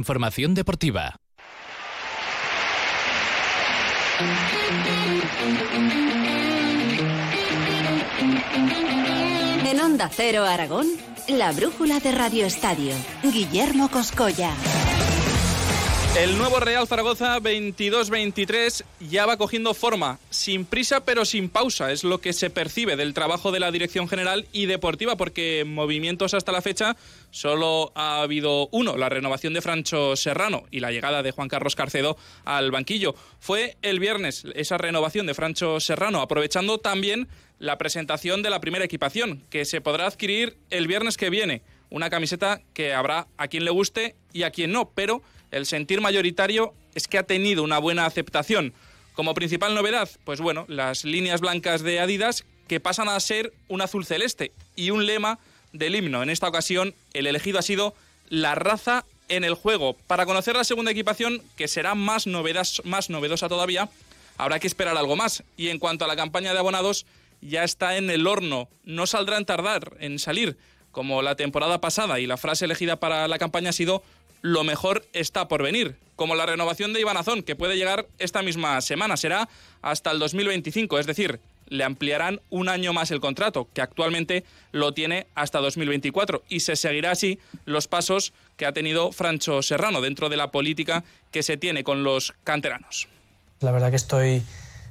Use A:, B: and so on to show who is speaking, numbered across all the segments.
A: Información deportiva.
B: En Onda Cero Aragón, la brújula de Radio Estadio. Guillermo Coscolla.
C: El nuevo Real Zaragoza 22-23 ya va cogiendo forma, sin prisa pero sin pausa, es lo que se percibe del trabajo de la Dirección General y Deportiva, porque movimientos hasta la fecha solo ha habido uno, la renovación de Francho Serrano y la llegada de Juan Carlos Carcedo al banquillo. Fue el viernes esa renovación de Francho Serrano, aprovechando también la presentación de la primera equipación, que se podrá adquirir el viernes que viene. Una camiseta que habrá a quien le guste y a quien no, pero el sentir mayoritario es que ha tenido una buena aceptación. Como principal novedad, pues bueno, las líneas blancas de Adidas que pasan a ser un azul celeste y un lema del himno. En esta ocasión, el elegido ha sido la raza en el juego. Para conocer la segunda equipación, que será más, más novedosa todavía, habrá que esperar algo más. Y en cuanto a la campaña de abonados, ya está en el horno. No saldrá en tardar en salir, como la temporada pasada. Y la frase elegida para la campaña ha sido lo mejor está por venir, como la renovación de Iván Azón, que puede llegar esta misma semana, será hasta el 2025, es decir, le ampliarán un año más el contrato, que actualmente lo tiene hasta 2024, y se seguirá así los pasos que ha tenido Francho Serrano dentro de la política que se tiene con los canteranos.
D: La verdad que estoy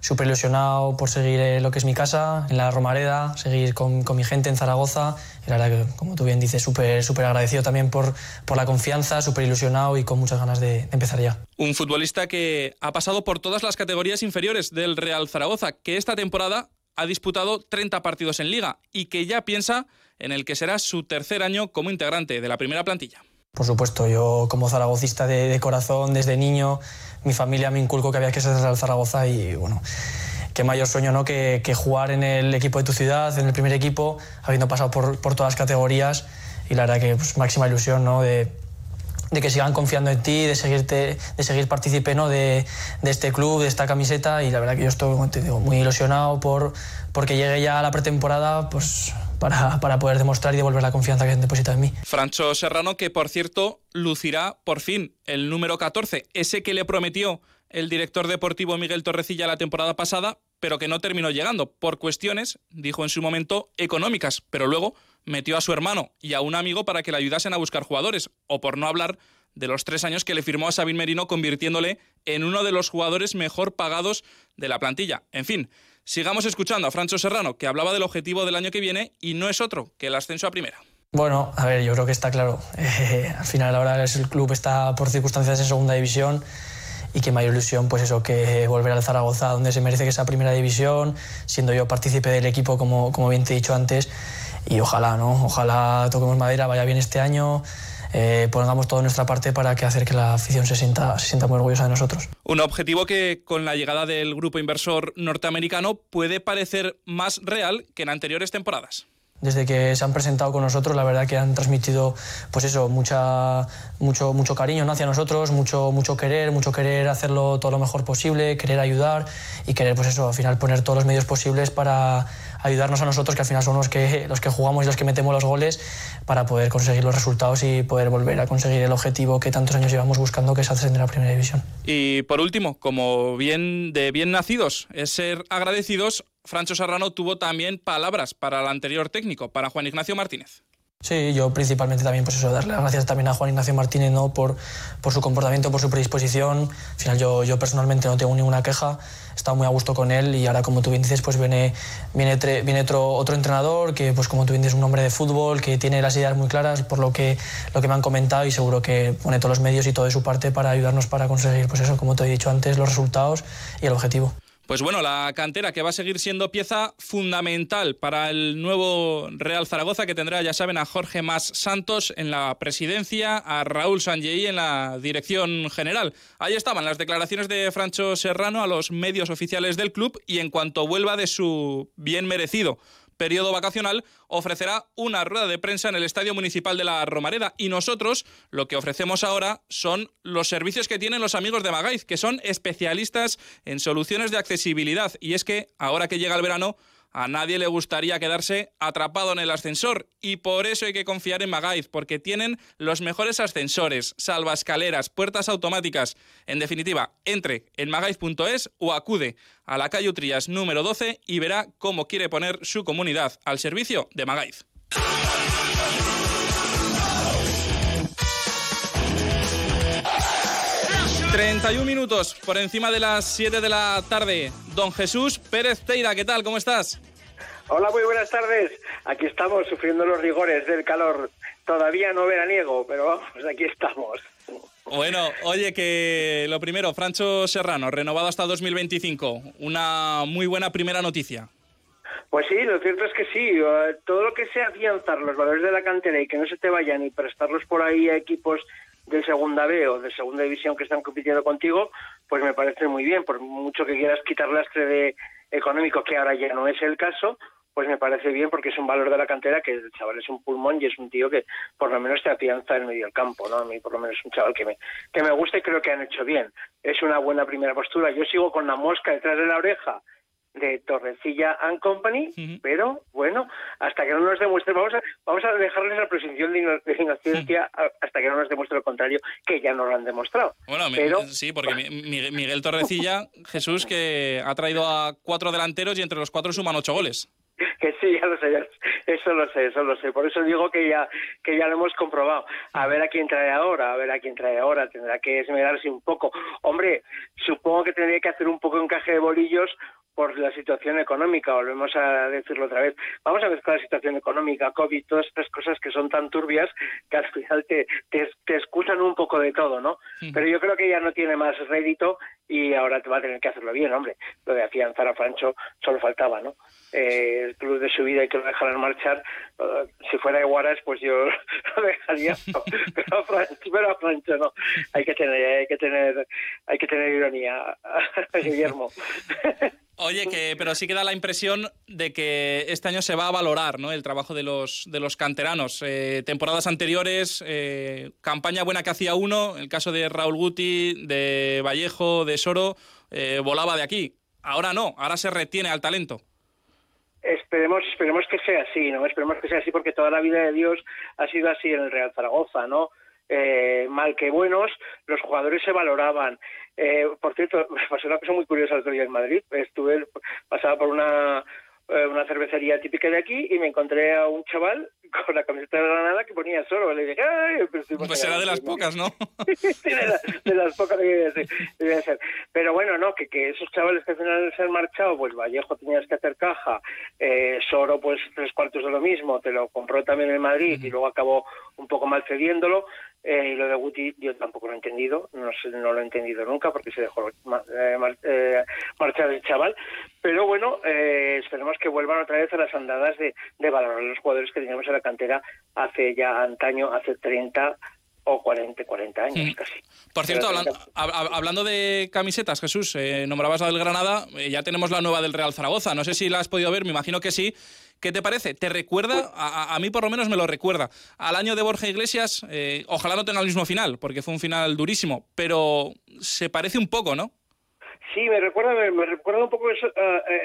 D: súper ilusionado por seguir eh, lo que es mi casa, en la Romareda, seguir con, con mi gente en Zaragoza. Y la verdad como tú bien dices, súper agradecido también por, por la confianza, súper ilusionado y con muchas ganas de, de empezar ya.
C: Un futbolista que ha pasado por todas las categorías inferiores del Real Zaragoza, que esta temporada ha disputado 30 partidos en liga y que ya piensa en el que será su tercer año como integrante de la primera plantilla.
D: Por supuesto, yo como zaragocista de, corazón desde niño, mi familia me inculcó que había que ser Real Zaragoza y bueno, qué mayor sueño ¿no? Que, jugar en el equipo de tu ciudad, en el primer equipo, habiendo pasado por, todas las categorías y la verdad que pues, máxima ilusión ¿no? de, que sigan confiando en ti, de, seguirte, de seguir partícipe ¿no? de, este club, de esta camiseta y la verdad que yo estoy muy ilusionado por porque llegue ya a la pretemporada pues para, para, poder demostrar y devolver la confianza que han depositado en mí.
C: Francho Serrano, que por cierto lucirá por fin el número 14, ese que le prometió el director deportivo Miguel Torrecilla la temporada pasada, pero que no terminó llegando por cuestiones, dijo en su momento, económicas, pero luego metió a su hermano y a un amigo para que le ayudasen a buscar jugadores, o por no hablar de los tres años que le firmó a Sabin Merino, convirtiéndole en uno de los jugadores mejor pagados de la plantilla. En fin, sigamos escuchando a Francho Serrano, que hablaba del objetivo del año que viene y no es otro que el ascenso a primera.
D: Bueno, a ver, yo creo que está claro. Eh, al final ahora el club está por circunstancias en segunda división y que mayor ilusión pues eso que volver al Zaragoza donde se merece que sea primera división siendo yo partícipe del equipo como, como bien te he dicho antes y ojalá no ojalá toquemos madera vaya bien este año eh, pongamos toda nuestra parte para que hacer que la afición se sienta, se sienta muy orgullosa de nosotros.
C: Un objetivo que con la llegada del grupo inversor norteamericano puede parecer más real que en anteriores temporadas
D: desde que se han presentado con nosotros, la verdad que han transmitido, pues eso, mucha, mucho, mucho cariño hacia nosotros, mucho, mucho querer, mucho querer hacerlo todo lo mejor posible, querer ayudar y querer, pues eso, al final poner todos los medios posibles para ayudarnos a nosotros, que al final somos los que, los que jugamos y los que metemos los goles, para poder conseguir los resultados y poder volver a conseguir el objetivo que tantos años llevamos buscando, que es ascender a la primera división.
C: Y por último, como bien de bien nacidos, es ser agradecidos Francho Serrano tuvo también palabras para el anterior técnico, para Juan Ignacio Martínez.
D: Sí, yo principalmente también pues eso, darle las gracias también a Juan Ignacio Martínez ¿no? por, por su comportamiento, por su predisposición. Al final yo, yo personalmente no tengo ninguna queja, he muy a gusto con él y ahora como tú bien dices pues viene, viene, viene otro, otro entrenador que pues como tú bien dices es un hombre de fútbol, que tiene las ideas muy claras por lo que, lo que me han comentado y seguro que pone todos los medios y todo de su parte para ayudarnos para conseguir pues eso, como te he dicho antes, los resultados y el objetivo.
C: Pues bueno, la cantera que va a seguir siendo pieza fundamental para el nuevo Real Zaragoza, que tendrá, ya saben, a Jorge Más Santos en la presidencia, a Raúl Sanjei en la dirección general. Ahí estaban las declaraciones de Francho Serrano a los medios oficiales del club y en cuanto vuelva de su bien merecido periodo vacacional, ofrecerá una rueda de prensa en el Estadio Municipal de la Romareda. Y nosotros lo que ofrecemos ahora son los servicios que tienen los amigos de Magaiz, que son especialistas en soluciones de accesibilidad. Y es que ahora que llega el verano, A nadie le gustaría quedarse atrapado en el ascensor y por eso hay que confiar en Magaiz, porque tienen los mejores ascensores, salvaescaleras, puertas automáticas. En definitiva, entre en magaiz.es o acude a la calle Utrillas número 12 y verá cómo quiere poner su comunidad al servicio de Magaiz. 31 minutos por encima de las 7 de la tarde. Don Jesús Pérez Teira, ¿qué tal? ¿Cómo estás?
A: Hola, muy buenas tardes. Aquí estamos sufriendo los rigores del calor. Todavía no veraniego, pero vamos, aquí estamos.
C: Bueno, oye, que lo primero, Francho Serrano, renovado hasta 2025. Una muy buena primera noticia.
A: Pues sí, lo cierto es que sí. Eh, todo lo que sea afianzar los valores de la cantera y que no se te vayan y prestarlos por ahí a equipos de segunda B o de segunda división que están compitiendo contigo, pues me parece muy bien. Por mucho que quieras quitar lastre de económico, que ahora ya no es el caso, pues me parece bien porque es un valor de la cantera que el chaval es un pulmón y es un tío que por lo menos te afianza en medio del campo, ¿no? A mí por lo menos es un chaval que me, que me gusta y creo que han hecho bien. Es una buena primera postura. Yo sigo con la mosca detrás de la oreja de Torrecilla and Company, pero bueno, hasta que no nos demuestre, vamos a, vamos a dejarles la presunción de inocencia hasta que no nos demuestre lo contrario, que ya no lo han demostrado.
C: Bueno, pero... sí, porque Miguel Torrecilla, Jesús, que ha traído a cuatro delanteros y entre los cuatro suman ocho goles.
A: que sí, ya lo sé, eso lo sé, eso lo sé. Por eso digo que ya que ya lo hemos comprobado. A ver a quién trae ahora, a ver a quién trae ahora. Tendrá que esmerarse un poco. Hombre, supongo que tendría que hacer un poco encaje de bolillos por la situación económica, volvemos a decirlo otra vez. Vamos a ver con la situación económica, COVID, todas estas cosas que son tan turbias que al final te, te, excusan un poco de todo, ¿no? Pero yo creo que ya no tiene más rédito y ahora te va a tener que hacerlo bien, hombre. Lo de afianzar a Francho solo faltaba, ¿no? Eh, el club de su vida y que lo dejaran marchar. Uh, si fuera de Guaras, pues yo lo dejaría, pero, a Francho, pero a Francho no. Hay que tener, hay que tener, hay que tener ironía, Guillermo.
C: Oye, que, pero sí que da la impresión de que este año se va a valorar ¿no? el trabajo de los, de los canteranos. Eh, temporadas anteriores, eh, campaña buena que hacía uno, el caso de Raúl Guti, de Vallejo, de Soro, eh, volaba de aquí. Ahora no, ahora se retiene al talento.
A: Esperemos, esperemos que sea así, ¿no? Esperemos que sea así porque toda la vida de Dios ha sido así en el Real Zaragoza, ¿no? Eh, mal que buenos, los jugadores se valoraban. Eh, por cierto, pasó una cosa muy curiosa el otro día en Madrid. Estuve, pasaba por una, eh, una cervecería típica de aquí y me encontré a un chaval con la camiseta de Granada que ponía solo. Le dije, ¡ay!
C: pues era de las pocas, ¿no?
A: de, las pocas que debe ser. Pero bueno, no, que, que esos chavales que al final se han marchado, pues Vallejo tenías que hacer caja, eh, Soro pues tres cuartos de lo mismo, te lo compró también en Madrid y luego acabó un poco mal cediéndolo. Eh, y lo de Guti yo tampoco lo he entendido, no, no lo he entendido nunca porque se dejó eh, eh, marchar el chaval. Pero bueno, esperemos que vuelvan otra vez a las andadas de, de valorar los jugadores que teníamos en la cantera hace ya antaño, hace 30 o 40, 40 años casi.
C: Por cierto, hablando de camisetas, Jesús, nombrabas la del Granada, ya tenemos la nueva del Real Zaragoza. No sé si la has podido ver, me imagino que sí. ¿Qué te parece? ¿Te recuerda? A, mí por lo menos me lo recuerda. Al año de Borja Iglesias, eh, ojalá no tenga el mismo final, porque fue un final durísimo, pero se parece un poco, ¿no?
A: Sí, me recuerda, me, recuerda un poco eso,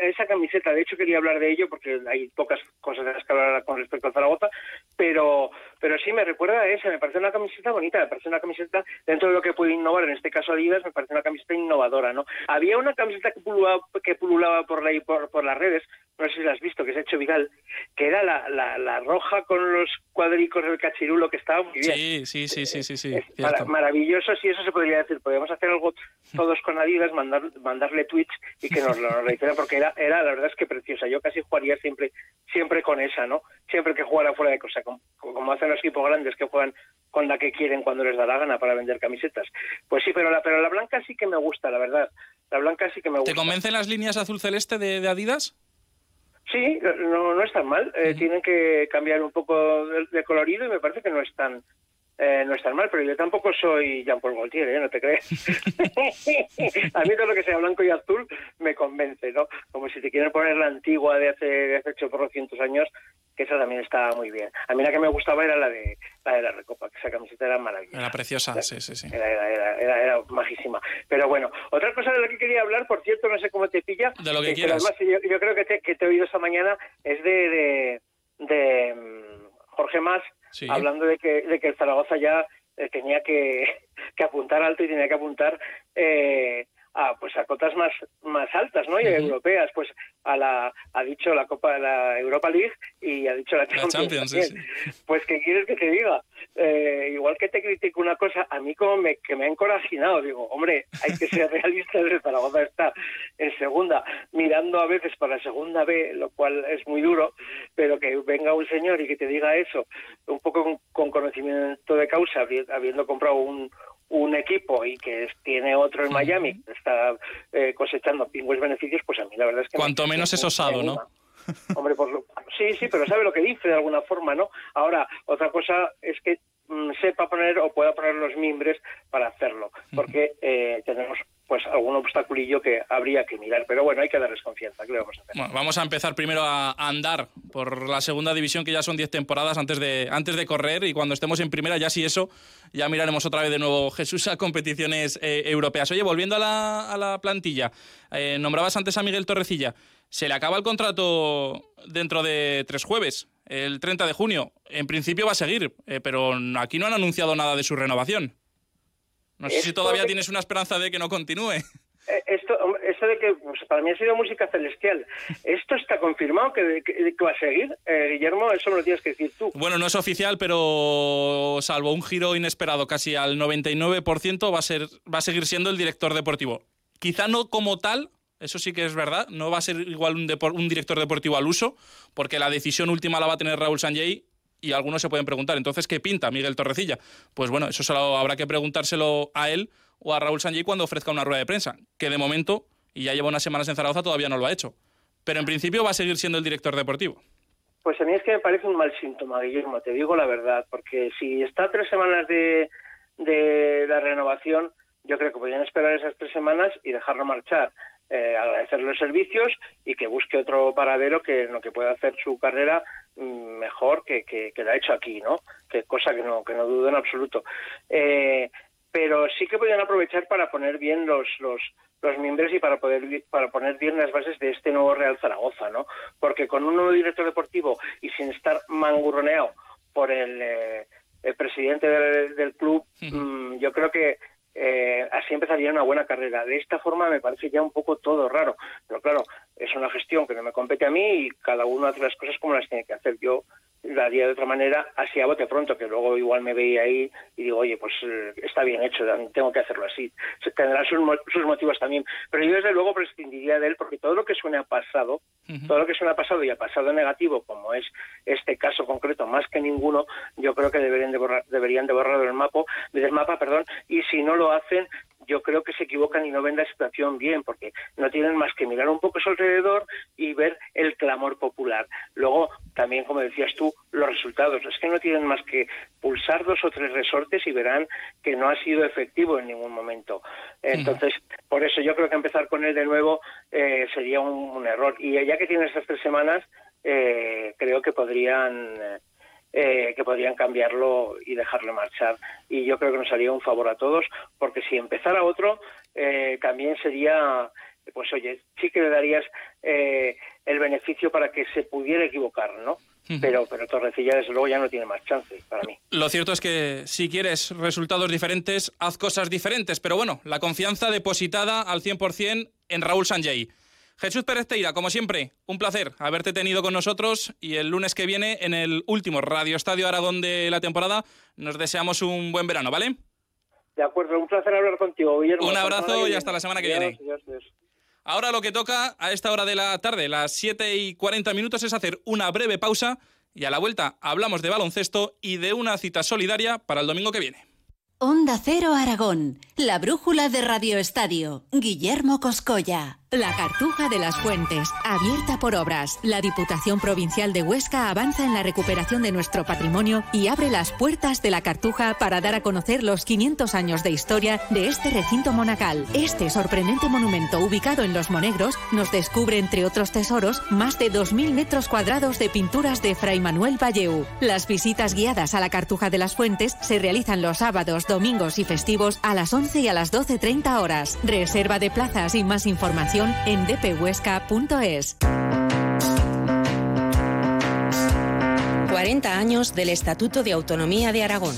A: esa camiseta. De hecho, quería hablar de ello porque hay pocas cosas de las que hablar con respecto a Zaragoza, pero, pero sí me recuerda a esa. Me parece una camiseta bonita, me parece una camiseta dentro de lo que puede innovar. En este caso, Adidas me parece una camiseta innovadora, ¿no? Había una camiseta que pululaba, que pululaba por, la, por, por las redes, no sé si la has visto, que se ha hecho viral, que era la, la, la roja con los cuadricos del cachirulo que estaba muy bien.
C: Sí, sí, sí, sí, sí. sí
A: maravilloso, si eso se podría decir. Podríamos hacer algo todos con Adidas, mandar mandarle tweets y que nos lo reitera porque era, era la verdad es que preciosa. Yo casi jugaría siempre siempre con esa, ¿no? Siempre que jugara fuera de cosa, como, como hacen los equipos grandes que juegan con la que quieren cuando les da la gana para vender camisetas. Pues sí, pero la, pero la blanca sí que me gusta, la verdad. La blanca sí que me gusta.
C: ¿Te convencen las líneas azul celeste de, Adidas?
A: Sí, no, no es tan mal. Eh, tienen que cambiar un poco de, colorido y me parece que no es tan, eh, no es tan mal, pero yo tampoco soy Jean-Paul Gaultier, ¿eh? no te crees. a mí todo lo que sea blanco y azul me convence, ¿no? Como si te quieren poner la antigua de hace, de hace 800 años, que esa también está muy bien. A mí la que me gustaba era la de la de la Recopa, que esa camiseta era maravillosa.
C: Era preciosa, sí, sí, sí.
A: Era, era, era, era, majísima. Pero bueno, otra cosa de la que quería hablar, por cierto, no sé cómo te pilla.
C: De lo que quieras.
A: Además, yo, yo, creo que te, que te he oído esta mañana, es de, de, de um, Jorge Más,
C: Sí.
A: hablando de que, de que el Zaragoza ya eh, tenía que, que apuntar alto y tenía que apuntar eh, a pues a cotas más más altas no y europeas pues a la ha dicho la Copa la Europa League y ha dicho la
C: La
A: Champions,
C: sí,
A: pues qué quieres que te diga Eh, igual que te critico una cosa a mí como me que me ha encorajinado digo hombre hay que ser realista el Zaragoza está en segunda mirando a veces para segunda B lo cual es muy duro pero que venga un señor y que te diga eso un poco con, con conocimiento de causa habi- habiendo comprado un un equipo y que tiene otro en Miami que está eh, cosechando pingües beneficios, pues a mí la verdad es que...
C: Cuanto
A: me-
C: menos
A: me-
C: es osado, ¿no?
A: Hombre, por lo- sí, sí, pero sabe lo que dice de alguna forma, ¿no? Ahora, otra cosa es que mm, sepa poner o pueda poner los mimbres para hacerlo, porque eh, tenemos pues algún obstaculillo que habría que mirar, pero bueno, hay que darles confianza, ¿qué le vamos a hacer?
C: Bueno, vamos a empezar primero a andar por la segunda división, que ya son 10 temporadas antes de, antes de correr, y cuando estemos en primera, ya sí eso, ya miraremos otra vez de nuevo, Jesús, a competiciones eh, europeas. Oye, volviendo a la, a la plantilla, eh, nombrabas antes a Miguel Torrecilla. Se le acaba el contrato dentro de tres jueves, el 30 de junio. En principio va a seguir, eh, pero aquí no han anunciado nada de su renovación. No sé si todavía
A: de-
C: tienes una esperanza de que no continúe.
A: Eh, Esto, esto de que pues, para mí ha sido música celestial. ¿Esto está confirmado que, que- que va a seguir? Eh, Guillermo, eso me lo tienes que decir tú.
C: Bueno, no es oficial, pero salvo un giro inesperado casi al 99%, va a, ser, va a seguir siendo el director deportivo. Quizá no como tal, eso sí que es verdad, no va a ser igual un director deportivo al uso, porque la decisión última la va a tener Raúl Sanjay y algunos se pueden preguntar, entonces, ¿qué pinta Miguel Torrecilla? Pues bueno, eso solo habrá que preguntárselo a él o a Raúl Sanjay cuando ofrezca una rueda de prensa, que de momento, y ya lleva unas semanas en Zaragoza, todavía no lo ha hecho. Pero en principio va a seguir siendo el director deportivo.
A: Pues a mí es que me parece un mal síntoma, Guillermo, te digo la verdad, porque si está tres semanas de, de la renovación, yo creo que podrían esperar esas tres semanas y dejarlo marchar, eh, agradecerle los servicios y que busque otro paradero que en lo que pueda hacer su carrera mm, mejor que, que, que la ha hecho aquí, ¿no? Que cosa que no, que no dudo en absoluto. Eh, pero sí que podrían aprovechar para poner bien los, los, los miembros y para poder para poner bien las bases de este nuevo Real Zaragoza, ¿no? Porque con un nuevo director deportivo y sin estar mangurroneado por el, eh, el presidente del, del club, mm, yo creo que eh, así empezaría una buena carrera. De esta forma me parece ya un poco todo raro, pero claro, es una gestión que no me compete a mí y cada uno hace las cosas como las tiene que hacer. Yo de otra manera, así a bote pronto, que luego igual me veía ahí y digo, oye, pues eh, está bien hecho, tengo que hacerlo así. Tendrá sus, sus motivos también, pero yo desde luego prescindiría de él porque todo lo que suene a pasado, todo lo que suena a pasado y a pasado negativo, como es este caso concreto, más que ninguno, yo creo que deberían de borrar, deberían de borrarlo del mapa, del mapa, perdón, y si no lo hacen, yo creo que se equivocan y no ven la situación bien, porque no tienen más que mirar un poco a su alrededor y ver el clamor popular. Luego, también, como decías tú, los resultados. Es que no tienen más que pulsar dos o tres resortes y verán que no ha sido efectivo en ningún momento. Entonces, por eso yo creo que empezar con él de nuevo eh, sería un, un error. Y ya que tiene estas tres semanas, eh, creo que podrían... eh, eh, que podrían cambiarlo y dejarlo marchar. Y yo creo que nos haría un favor a todos, porque si empezara otro, eh, también sería, pues oye, sí que le darías eh, el beneficio para que se pudiera equivocar, ¿no? Pero, pero Torrecilla, desde luego, ya no tiene más chance para mí.
C: Lo cierto es que si quieres resultados diferentes, haz cosas diferentes. Pero bueno, la confianza depositada al 100% en Raúl Sanjay. Jesús Pérez Teira, como siempre, un placer haberte tenido con nosotros y el lunes que viene, en el último Radio Estadio Aragón de la temporada, nos deseamos un buen verano, ¿vale?
A: De acuerdo, un placer hablar contigo, Guillermo.
C: Un abrazo y hasta la semana que viene. Ahora lo que toca a esta hora de la tarde, las 7 y 40 minutos, es hacer una breve pausa y a la vuelta hablamos de baloncesto y de una cita solidaria para el domingo que viene.
B: Onda Cero Aragón. La brújula de Radio Estadio. Guillermo Coscoya.
E: La Cartuja de las Fuentes, abierta por obras. La Diputación Provincial de Huesca avanza en la recuperación de nuestro patrimonio y abre las puertas de la Cartuja para dar a conocer los 500 años de historia de este recinto monacal. Este sorprendente monumento ubicado en Los Monegros nos descubre, entre otros tesoros, más de 2.000 metros cuadrados de pinturas de Fray Manuel Valleu. Las visitas guiadas a la Cartuja de las Fuentes se realizan los sábados, domingos y festivos a las 11 y a las 12.30 horas. Reserva de plazas y más información en dphuesca.es.
F: 40 años del Estatuto de Autonomía de Aragón.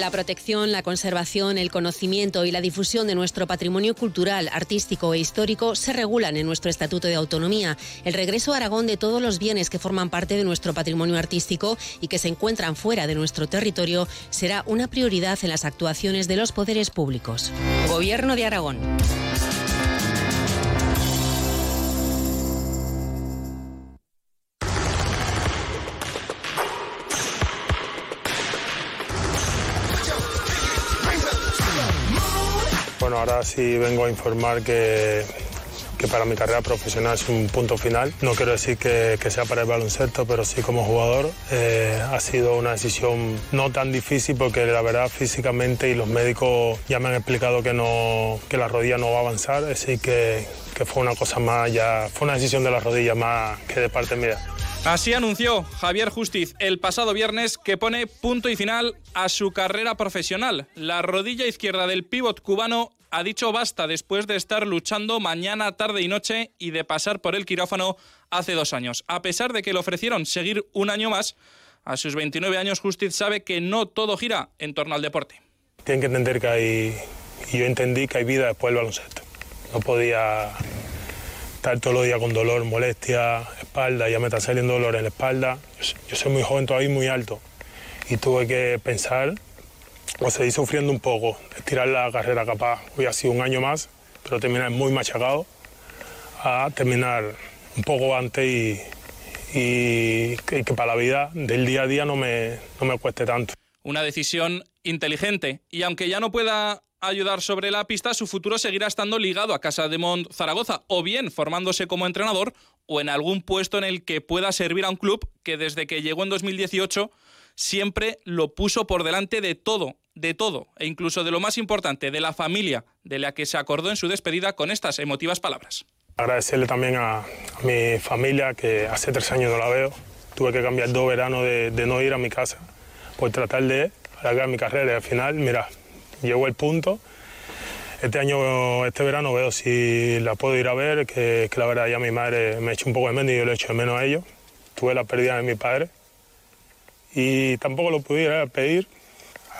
F: La protección, la conservación, el conocimiento y la difusión de nuestro patrimonio cultural, artístico e histórico se regulan en nuestro Estatuto de Autonomía. El regreso a Aragón de todos los bienes que forman parte de nuestro patrimonio artístico y que se encuentran fuera de nuestro territorio será una prioridad en las actuaciones de los poderes públicos. Gobierno de Aragón.
G: Ahora sí vengo a informar que, que para mi carrera profesional es un punto final. No quiero decir que, que sea para el baloncesto, pero sí como jugador. Eh, ha sido una decisión no tan difícil porque la verdad físicamente y los médicos ya me han explicado que, no, que la rodilla no va a avanzar, así que, que fue una cosa más ya, fue una decisión de la rodilla más que de parte mía.
C: Así anunció Javier Justiz el pasado viernes que pone punto y final a su carrera profesional. La rodilla izquierda del pívot cubano ha dicho basta después de estar luchando mañana, tarde y noche y de pasar por el quirófano hace dos años. A pesar de que le ofrecieron seguir un año más, a sus 29 años Justiz sabe que no todo gira en torno al deporte.
G: Tienen que entender que hay, yo entendí que hay vida después del baloncesto. No podía estar todos los días con dolor, molestia, espalda, ya me está saliendo dolor en la espalda. Yo, soy muy joven todavía muy alto. Y tuve que pensar, o seguir sufriendo un poco, estirar la carrera capaz. Hoy ha sido un año más, pero terminar muy machacado, a terminar un poco antes y, y que, que para la vida del día a día no me, no me cueste tanto.
C: Una decisión inteligente y aunque ya no pueda ayudar sobre la pista, su futuro seguirá estando ligado a Casa de Mont Zaragoza, o bien formándose como entrenador, o en algún puesto en el que pueda servir a un club que desde que llegó en 2018 siempre lo puso por delante de todo, de todo, e incluso de lo más importante, de la familia, de la que se acordó en su despedida con estas emotivas palabras.
G: Agradecerle también a, a mi familia, que hace tres años no la veo. Tuve que cambiar dos veranos de, de no ir a mi casa por tratar de alargar mi carrera y al final, mira, llegó el punto. Este año, este verano veo si la puedo ir a ver, que, que la verdad ya mi madre me echa un poco de menos y yo le echo de menos a ellos. Tuve la pérdida de mi padre y tampoco lo pudiera pedir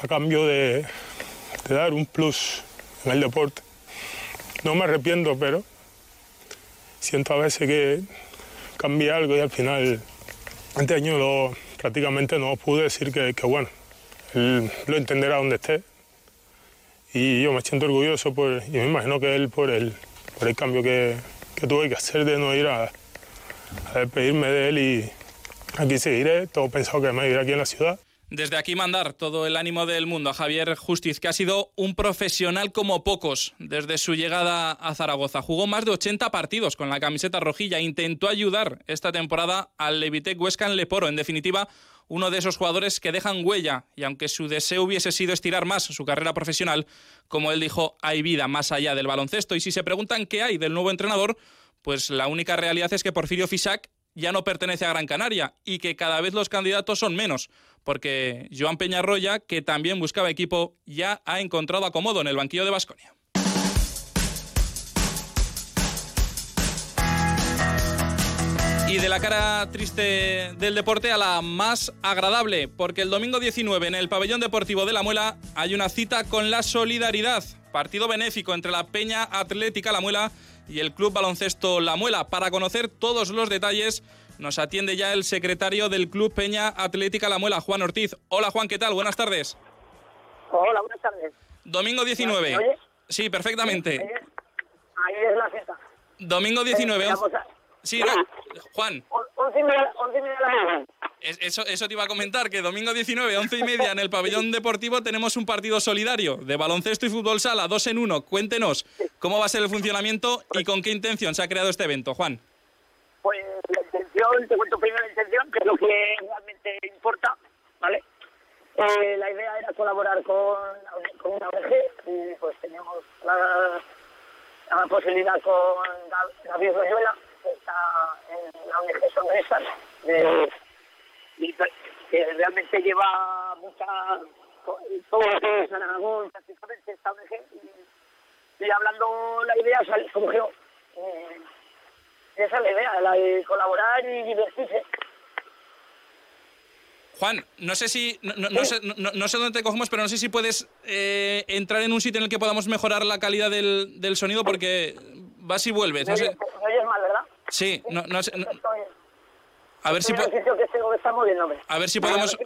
G: a cambio de, de dar un plus en el deporte. No me arrepiento, pero siento a veces que cambié algo y al final este año lo, prácticamente no pude decir que, que bueno, él lo entenderá donde esté y yo me siento orgulloso por, y me imagino que él por el, por el cambio que, tuve que hacer de no ir a, a despedirme de él y aquí seguiré, todo pensado que me iré aquí en la ciudad.
C: Desde aquí mandar todo el ánimo del mundo a Javier Justiz, que ha sido un profesional como pocos desde su llegada a Zaragoza. Jugó más de 80 partidos con la camiseta rojilla, intentó ayudar esta temporada al Levitec Huesca en Leporo. En definitiva, uno de esos jugadores que dejan huella y aunque su deseo hubiese sido estirar más su carrera profesional, como él dijo, hay vida más allá del baloncesto. Y si se preguntan qué hay del nuevo entrenador, pues la única realidad es que Porfirio Fisac ya no pertenece a Gran Canaria y que cada vez los candidatos son menos, porque Joan Peñarroya, que también buscaba equipo, ya ha encontrado acomodo en el banquillo de Basconia. Y de la cara triste del deporte a la más agradable, porque el domingo 19 en el pabellón deportivo de La Muela hay una cita con la solidaridad, partido benéfico entre la Peña Atlética La Muela y el Club Baloncesto La Muela. Para conocer todos los detalles nos atiende ya el secretario del Club Peña Atlética La Muela, Juan Ortiz. Hola Juan, ¿qué tal? Buenas tardes.
H: Hola, buenas tardes.
C: Domingo 19.
H: ¿Me oyes?
C: Sí, perfectamente.
H: Ahí es la fiesta.
C: Domingo 19.
H: Eh, a-
C: Sí, no, Juan.
H: On- Once y media, once y media de la mañana.
C: Eso, eso te iba a comentar, que domingo 19, 11 y media en el pabellón deportivo tenemos un partido solidario de baloncesto y fútbol sala, dos en uno. Cuéntenos cómo va a ser el funcionamiento y con qué intención se ha creado este evento, Juan.
H: Pues te cuento primero la intención, que es lo que realmente importa, ¿vale? Eh, la idea era colaborar con, con una ONG y pues teníamos la, posibilidad con David Rayuela, que está en la ONG Sonrisas, de que realmente lleva mucha todo lo que es Aragón prácticamente esta ONG y, y hablando la idea surgió eh, esa es la idea la de colaborar y divertirse
C: Juan, no sé si no, no, sé, no, sé dónde te cogemos, pero no sé si puedes eh, entrar en un sitio en el que podamos mejorar la calidad del, del sonido porque vas y vuelves. No sé.
H: ¿Me oyes mal, verdad?
C: Sí, no, no sé. A ver si A ver si podemos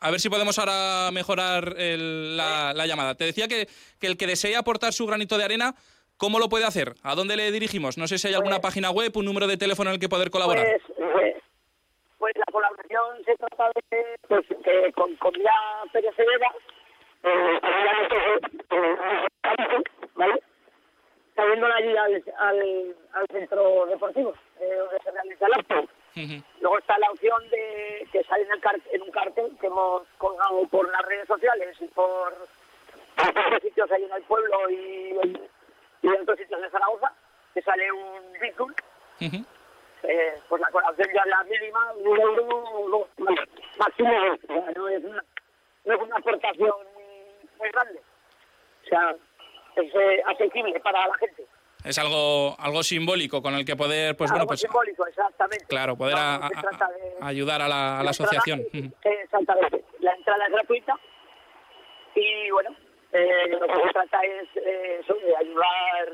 C: a ver si podemos ahora mejorar la, llamada. Te decía que, que, el que desee aportar su granito de arena, ¿cómo lo puede hacer? ¿A dónde le dirigimos? No sé si hay alguna pues página web, un número de teléfono en el que poder colaborar.
H: Pues, pues, pues la colaboración se trata de pues, que con Comida Pérez eh, ¿vale? Saliendo allí al, al, al centro deportivo, eh, donde se realiza el acto. Luego está la opción de que sale en, el en un cartel que hemos colgado por las redes sociales y por otros sitios ahí en el pueblo y, y en otros sitios de Zaragoza, que sale un vínculo. eh, pues la colaboración ya es la mínima, un euro máximo, no es una, no es una aportación muy grande. O sea, es eh, asequible para la gente.
C: Es algo algo simbólico con el que poder pues bueno pues
H: simbólico exactamente.
C: claro poder ayudar a la, asociación.
H: exactamente. La entrada es gratuita. Y bueno eh, lo que se trata es eh, de ayudar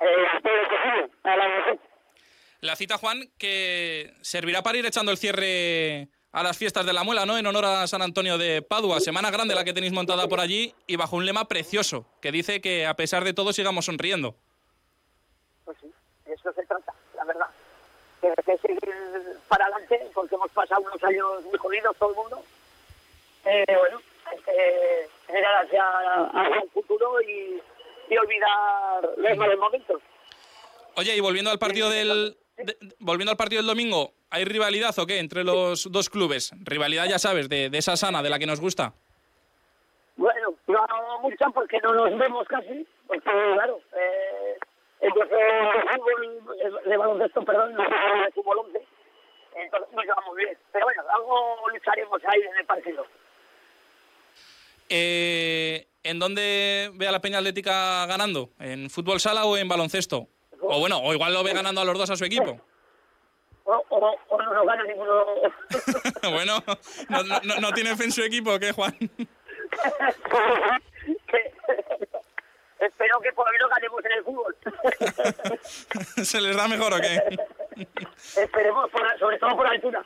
H: eh, a todo a la
C: la cita Juan que servirá para ir echando el cierre a las fiestas de la muela, ¿no? En honor a San Antonio de Padua. Semana grande la que tenéis montada por allí y bajo un lema precioso que dice que a pesar de todo sigamos sonriendo
H: pues sí, de eso se trata, la verdad. Que hay que seguir para adelante porque hemos pasado unos años muy jodidos todo el mundo. Eh, bueno, que mirar hacia, hacia el futuro y, y olvidar los malos momentos.
C: Oye, y volviendo al partido del volviendo al partido del domingo, ¿hay rivalidad o qué entre los dos clubes? Rivalidad, ya sabes, de, de esa sana, de la que nos gusta.
H: Bueno, no mucha porque no nos vemos casi, porque claro, eh, el fútbol, de baloncesto, perdón, no de fútbol 11. Entonces nos llevamos bien. Pero bueno, algo lucharemos ahí en el partido.
C: Eh, ¿En dónde ve a la Peña Atlética ganando? ¿En fútbol sala o en baloncesto? O bueno, o igual lo ve ganando a los dos a su equipo.
H: O, o, no nos gana ninguno.
C: bueno, no, no, no, tiene fe en su equipo, ¿qué, Juan?
H: espero que por lo menos ganemos en el fútbol.
C: ¿Se les da mejor o qué?
H: Esperemos, sobre todo por altura.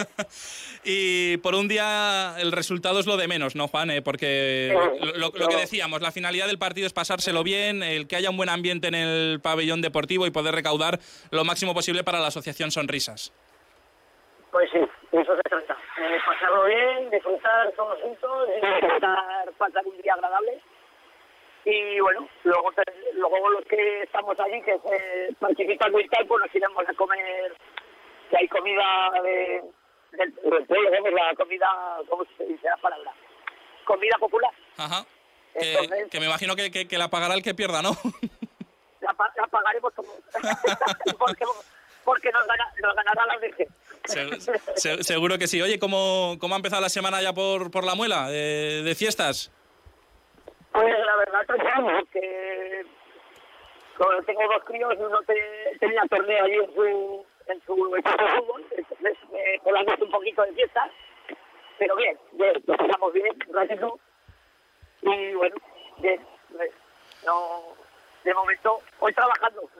C: y por un día el resultado es lo de menos, ¿no, Juan? Eh, porque lo, que decíamos, la finalidad del partido es pasárselo bien, el que haya un buen ambiente en el pabellón deportivo y poder recaudar lo máximo posible para la Asociación Sonrisas.
H: Pues sí, eso se trata. Eh, pasarlo bien, disfrutar todos juntos, intentar pasar un día agradable y bueno, luego luego los que estamos allí, que se participan y tal, pues nos iremos a comer, que hay comida de, del, del la comida, ¿cómo se dice la palabra? Comida popular.
C: Ajá. que, me imagino que, que, la pagará el que pierda, ¿no?
H: la, la pagaremos todos. porque, porque nos, gana, nos ganará la Virgen.
C: seguro que sí. Oye, ¿cómo, ¿cómo ha empezado la semana ya por, por la muela de, de fiestas?
H: Pues la verdad es que como tengo dos críos, uno tenía torneo allí en su, en su equipo de fútbol, entonces eh, colamos un poquito de fiesta, pero bien, bien, lo pasamos bien, ratito, y bueno, bien, pues, no, de momento, hoy trabajando.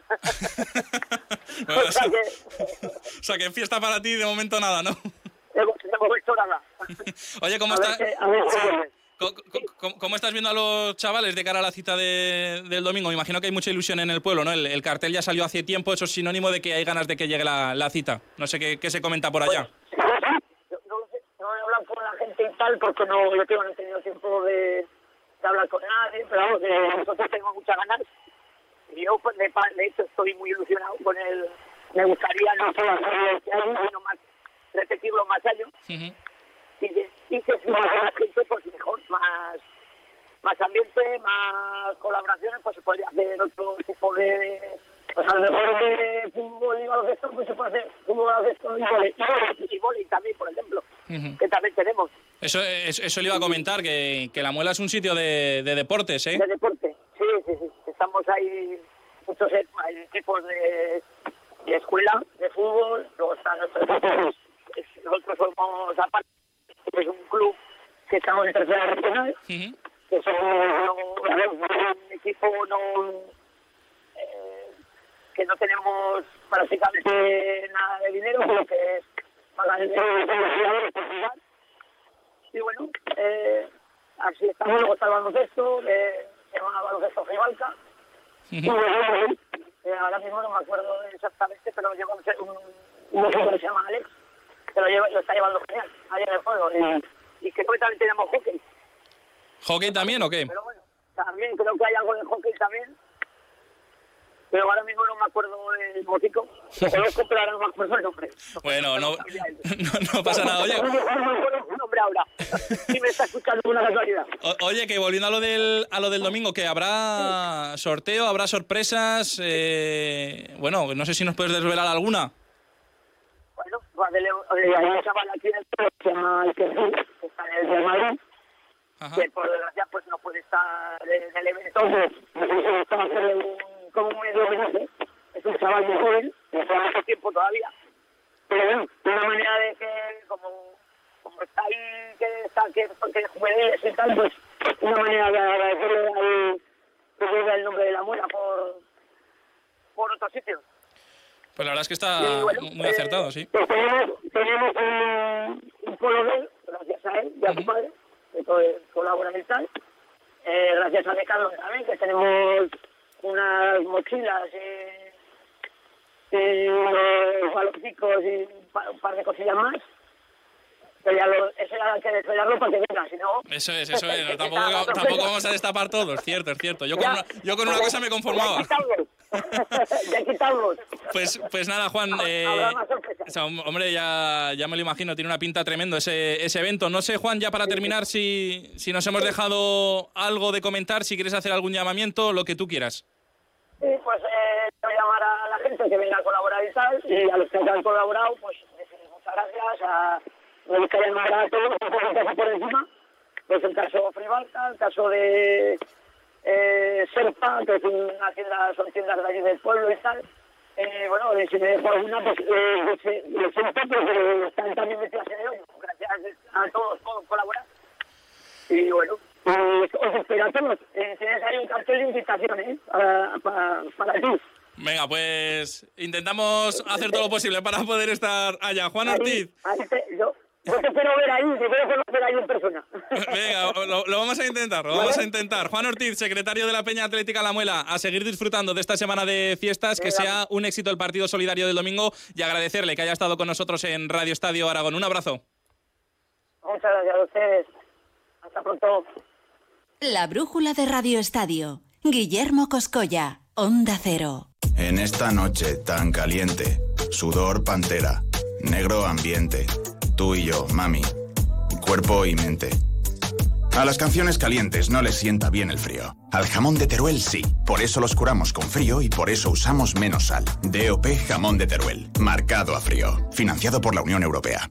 C: o, sea que, o sea que fiesta para ti de momento nada, ¿no?
H: De, momento nada.
C: Oye, ¿cómo está? ¿Cómo, estás viendo a los chavales de cara a la cita de, del domingo? Me imagino que hay mucha ilusión en el pueblo, ¿no? El, cartel ya salió hace tiempo, eso es sinónimo de que hay ganas de que llegue la, cita. No sé qué, se comenta por allá.
H: tal, porque no, yo tengo, no he tenido tiempo de, de hablar con nadie, pero vamos, de nosotros tenemos muchas ganas. Y yo, pues, de, hecho, estoy muy ilusionado con el. Me gustaría no solo hacerlo este año, sino más, repetirlo más años. Y, de- y que si más gente, pues mejor, más, más ambiente, más colaboraciones, pues se podría hacer otro tipo de. Pues a lo mejor de fútbol y baloncesto, pues se puede hacer fútbol, baloncesto y vóley. Y vóley, también, por ejemplo, que también tenemos.
C: Eso, eso, eso le iba a comentar, que, que La Muela es un sitio de, de deportes, ¿eh?
H: de deporte. Sí, sí, sí. Estamos ahí, muchos e- equipos de, de escuela, de fútbol, luego están nuestros Nosotros somos, aparte, es un club que estamos en tercera regional,
C: Ujú.
H: Que ver, un equipo no, eh, que no tenemos prácticamente nada de dinero, pero que es pagar el jugadores por jugar. Y bueno, eh, así estamos, luego está el baloncesto, eh, llama baloncesto Gibalca. Y
C: Ujú.
H: bueno, eh, ahora mismo no me acuerdo exactamente, pero lleva un, un, que se llama Alex, que lo, lleva, lo está llevando genial, ahí en el juego. Y, y creo que también tenemos hockey.
C: ¿Hockey también o qué?
H: Pero bueno, también creo que hay algo de hockey también. Pero ahora mismo no me acuerdo el motico. Conozco, pero ahora no me acuerdo el nombre.
C: Bueno, no, no, no pasa nada. Oye,
H: No me acuerdo el nombre ahora. Si me está escuchando una casualidad.
C: o- oye, que volviendo a lo del, a lo del domingo, que habrá sorteo, habrá sorpresas. eh, bueno, no sé si nos puedes desvelar alguna.
H: Bueno, hay un chaval aquí en el que se llama Iker Gil, que está en el Madrid.
C: Ajá.
H: que por desgracia pues no puede estar en el evento, me gustaba hacerle un, como un medio homenaje. Es un chaval muy joven, le queda mucho tiempo todavía. Pero bueno, de una manera de que como, como está ahí, que está que, que juveniles y tal, pues una manera de agradecerle al que lleva el nombre de la muela por, por otros sitios.
C: Pues la verdad es que está
H: Y bueno,
C: muy
H: eh,
C: acertado, sí.
H: Pues tenemos, tenemos un, un polo de él, gracias a él y a su padre, tal. Eh, gracias a Ricardo también, que tenemos unas mochilas y, y unos baloncicos y un par, de cosillas más. Pero ya lo, eso ya hay que desvelarlo para que venga, si no...
C: Eso es, eso es. Tampoco, tampoco vamos a destapar todos, cierto, es cierto. Yo con
H: Ya.
C: una, yo con una cosa me conformaba.
H: Ya quitamos.
C: Pues, pues nada, Juan. eh, hombre, ya, ya me lo imagino, tiene una pinta tremendo ese, ese evento. No sé, Juan, ya para terminar, si, si nos hemos dejado algo de comentar, si quieres hacer algún llamamiento, lo que tú quieras.
H: Sí, pues eh, voy a llamar a la gente que venga a colaborar y tal, y a los que han colaborado, pues muchas gracias, a los que llamar a todos, un poco por encima, pues el caso Fribalta, el caso de eh, Serpa, que es una tienda, son tiendas de allí del pueblo y tal, eh, bueno, y si me dejo alguna, pues eh, lo siento, pero están también metidas en el hoyo, gracias a todos por colaborar. Y bueno, pues, os espero a todos. Eh, tienes ahí un cartel de invitación, ¿eh? Para, para, para ti.
C: Venga, pues intentamos hacer todo lo posible para poder estar allá. Juan Ortiz.
H: Ahí, ahí te, yo, yo te espero ver ahí, te quiero conocer ahí en persona.
C: Venga, lo, lo vamos a intentar, lo vamos a intentar. Juan Ortiz, secretario de la Peña Atlética La Muela, a seguir disfrutando de esta semana de fiestas, que sea un éxito el partido solidario del domingo y agradecerle que haya estado con nosotros en Radio Estadio Aragón. Un abrazo.
H: Muchas gracias a ustedes. Hasta pronto.
B: La brújula de Radio Estadio. Guillermo Coscolla, Onda Cero.
I: En esta noche tan caliente, sudor pantera, negro ambiente, tú y yo, mami, cuerpo y mente. A las canciones calientes no les sienta bien el frío. Al jamón de Teruel sí. Por eso los curamos con frío y por eso usamos menos sal. DOP Jamón de Teruel. Marcado a frío. Financiado por la Unión Europea.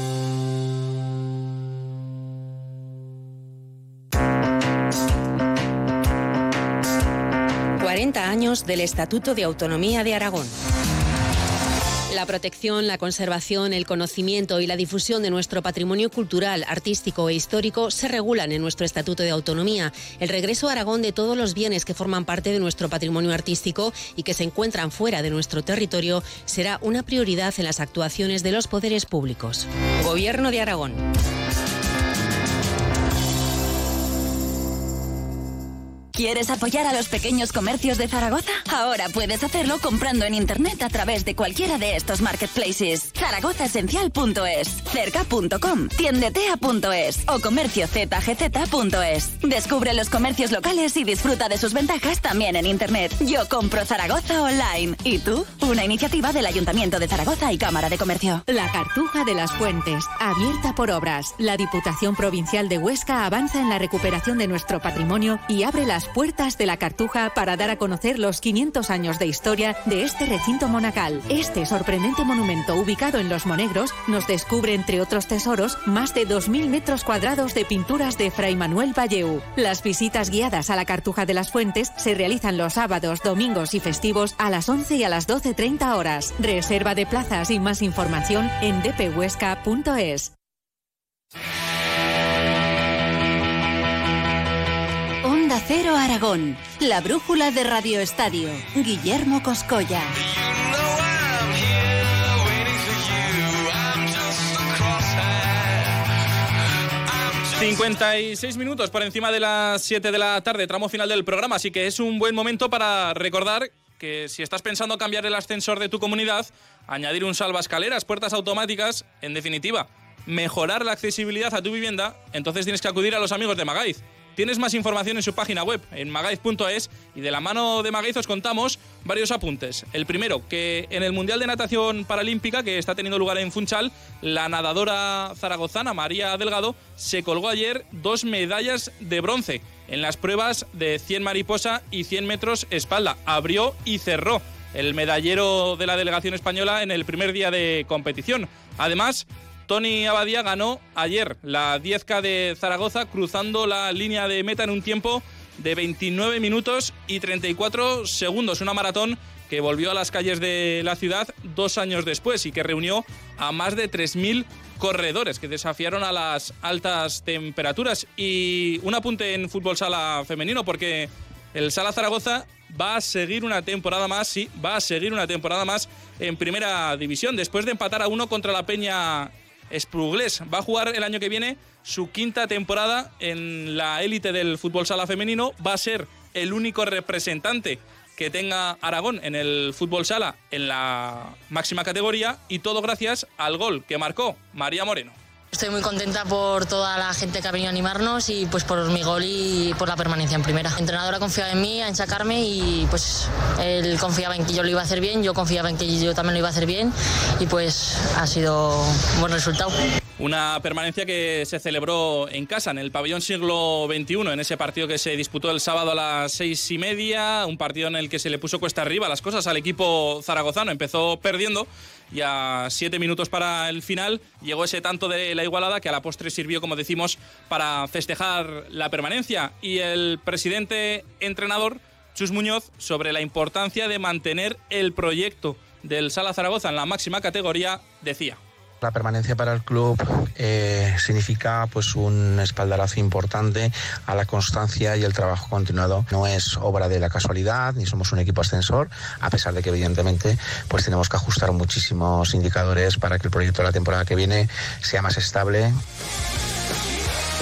F: Años del Estatuto de Autonomía de Aragón. La protección, la conservación, el conocimiento y la difusión de nuestro patrimonio cultural, artístico e histórico se regulan en nuestro Estatuto de Autonomía. El regreso a Aragón de todos los bienes que forman parte de nuestro patrimonio artístico y que se encuentran fuera de nuestro territorio será una prioridad en las actuaciones de los poderes públicos. Gobierno de Aragón.
B: ¿Quieres apoyar a los pequeños comercios de Zaragoza? Ahora puedes hacerlo comprando en internet a través de cualquiera de estos marketplaces. zaragozaesencial.es, cerca.com, tiendetea.es o comerciozgz.es. Descubre los comercios locales y disfruta de sus ventajas también en internet. Yo compro Zaragoza online. ¿Y tú? Una iniciativa del Ayuntamiento de Zaragoza y Cámara de Comercio.
E: La Cartuja de las Fuentes, abierta por obras. La Diputación Provincial de Huesca avanza en la recuperación de nuestro patrimonio y abre las puertas de la Cartuja para dar a conocer los 500 años de historia de este recinto monacal. Este sorprendente monumento ubicado en Los Monegros nos descubre, entre otros tesoros, más de 2.000 metros cuadrados de pinturas de Fray Manuel Valleu. Las visitas guiadas a la Cartuja de las Fuentes se realizan los sábados, domingos y festivos a las 11 y a las 12.30 horas. Reserva de plazas y más información en dphuesca.es.
B: Cero Aragón, la brújula de Radio Estadio, Guillermo Coscolla.
C: 56 minutos por encima de las 7 de la tarde, tramo final del programa, así que es un buen momento para recordar que si estás pensando cambiar el ascensor de tu comunidad, añadir un salvaescaleras, puertas automáticas, en definitiva, mejorar la accesibilidad a tu vivienda, entonces tienes que acudir a los amigos de Magaiz. Tienes más información en su página web, en magaiz.es, y de la mano de Magaiz os contamos varios apuntes. El primero, que en el Mundial de Natación Paralímpica, que está teniendo lugar en Funchal, la nadadora zaragozana María Delgado se colgó ayer dos medallas de bronce en las pruebas de 100 mariposa y 100 metros espalda. Abrió y cerró el medallero de la delegación española en el primer día de competición. Además, Tony Abadía ganó ayer la 10K de Zaragoza cruzando la línea de meta en un tiempo de 29 minutos y 34 segundos. Una maratón que volvió a las calles de la ciudad dos años después y que reunió a más de 3.000 corredores que desafiaron a las altas temperaturas. Y un apunte en fútbol sala femenino porque el Sala Zaragoza va a seguir una temporada más, sí, va a seguir una temporada más en primera división después de empatar a uno contra la Peña Spruglés. Va a jugar el año que viene su quinta temporada en la élite del fútbol sala femenino. Va a ser el único representante que tenga Aragón en el fútbol sala en la máxima categoría y todo gracias al gol que marcó María Moreno.
J: Estoy muy contenta por toda la gente que ha venido a animarnos y pues por mi gol y por la permanencia en primera. El entrenador ha confiado en mí, en sacarme y pues él confiaba en que yo lo iba a hacer bien, yo confiaba en que yo también lo iba a hacer bien y pues ha sido un buen resultado.
C: Una permanencia que se celebró en casa, en el pabellón siglo XXI, en ese partido que se disputó el sábado a las seis y media, un partido en el que se le puso cuesta arriba las cosas al equipo zaragozano. Empezó perdiendo y a siete minutos para el final llegó ese tanto de la igualada que a la postre sirvió, como decimos, para festejar la permanencia. Y el presidente entrenador, Chus Muñoz, sobre la importancia de mantener el proyecto del Sala Zaragoza en la máxima categoría, decía.
K: La permanencia para el club eh, significa pues un espaldarazo importante a la constancia y el trabajo continuado. No es obra de la casualidad, ni somos un equipo ascensor, a pesar de que evidentemente pues tenemos que ajustar muchísimos indicadores para que el proyecto de la temporada que viene sea más estable.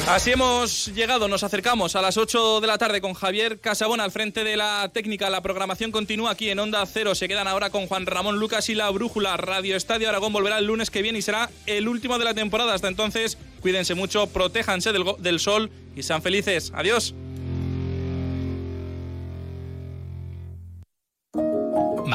C: Así hemos llegado, nos acercamos a las 8 de la tarde con Javier Casabona al frente de la técnica. La programación continúa aquí en Onda Cero. Se quedan ahora con Juan Ramón Lucas y la Brújula. Radio Estadio Aragón volverá el lunes que viene y será el último de la temporada. Hasta entonces, cuídense mucho, protéjanse del, del sol y sean felices. Adiós.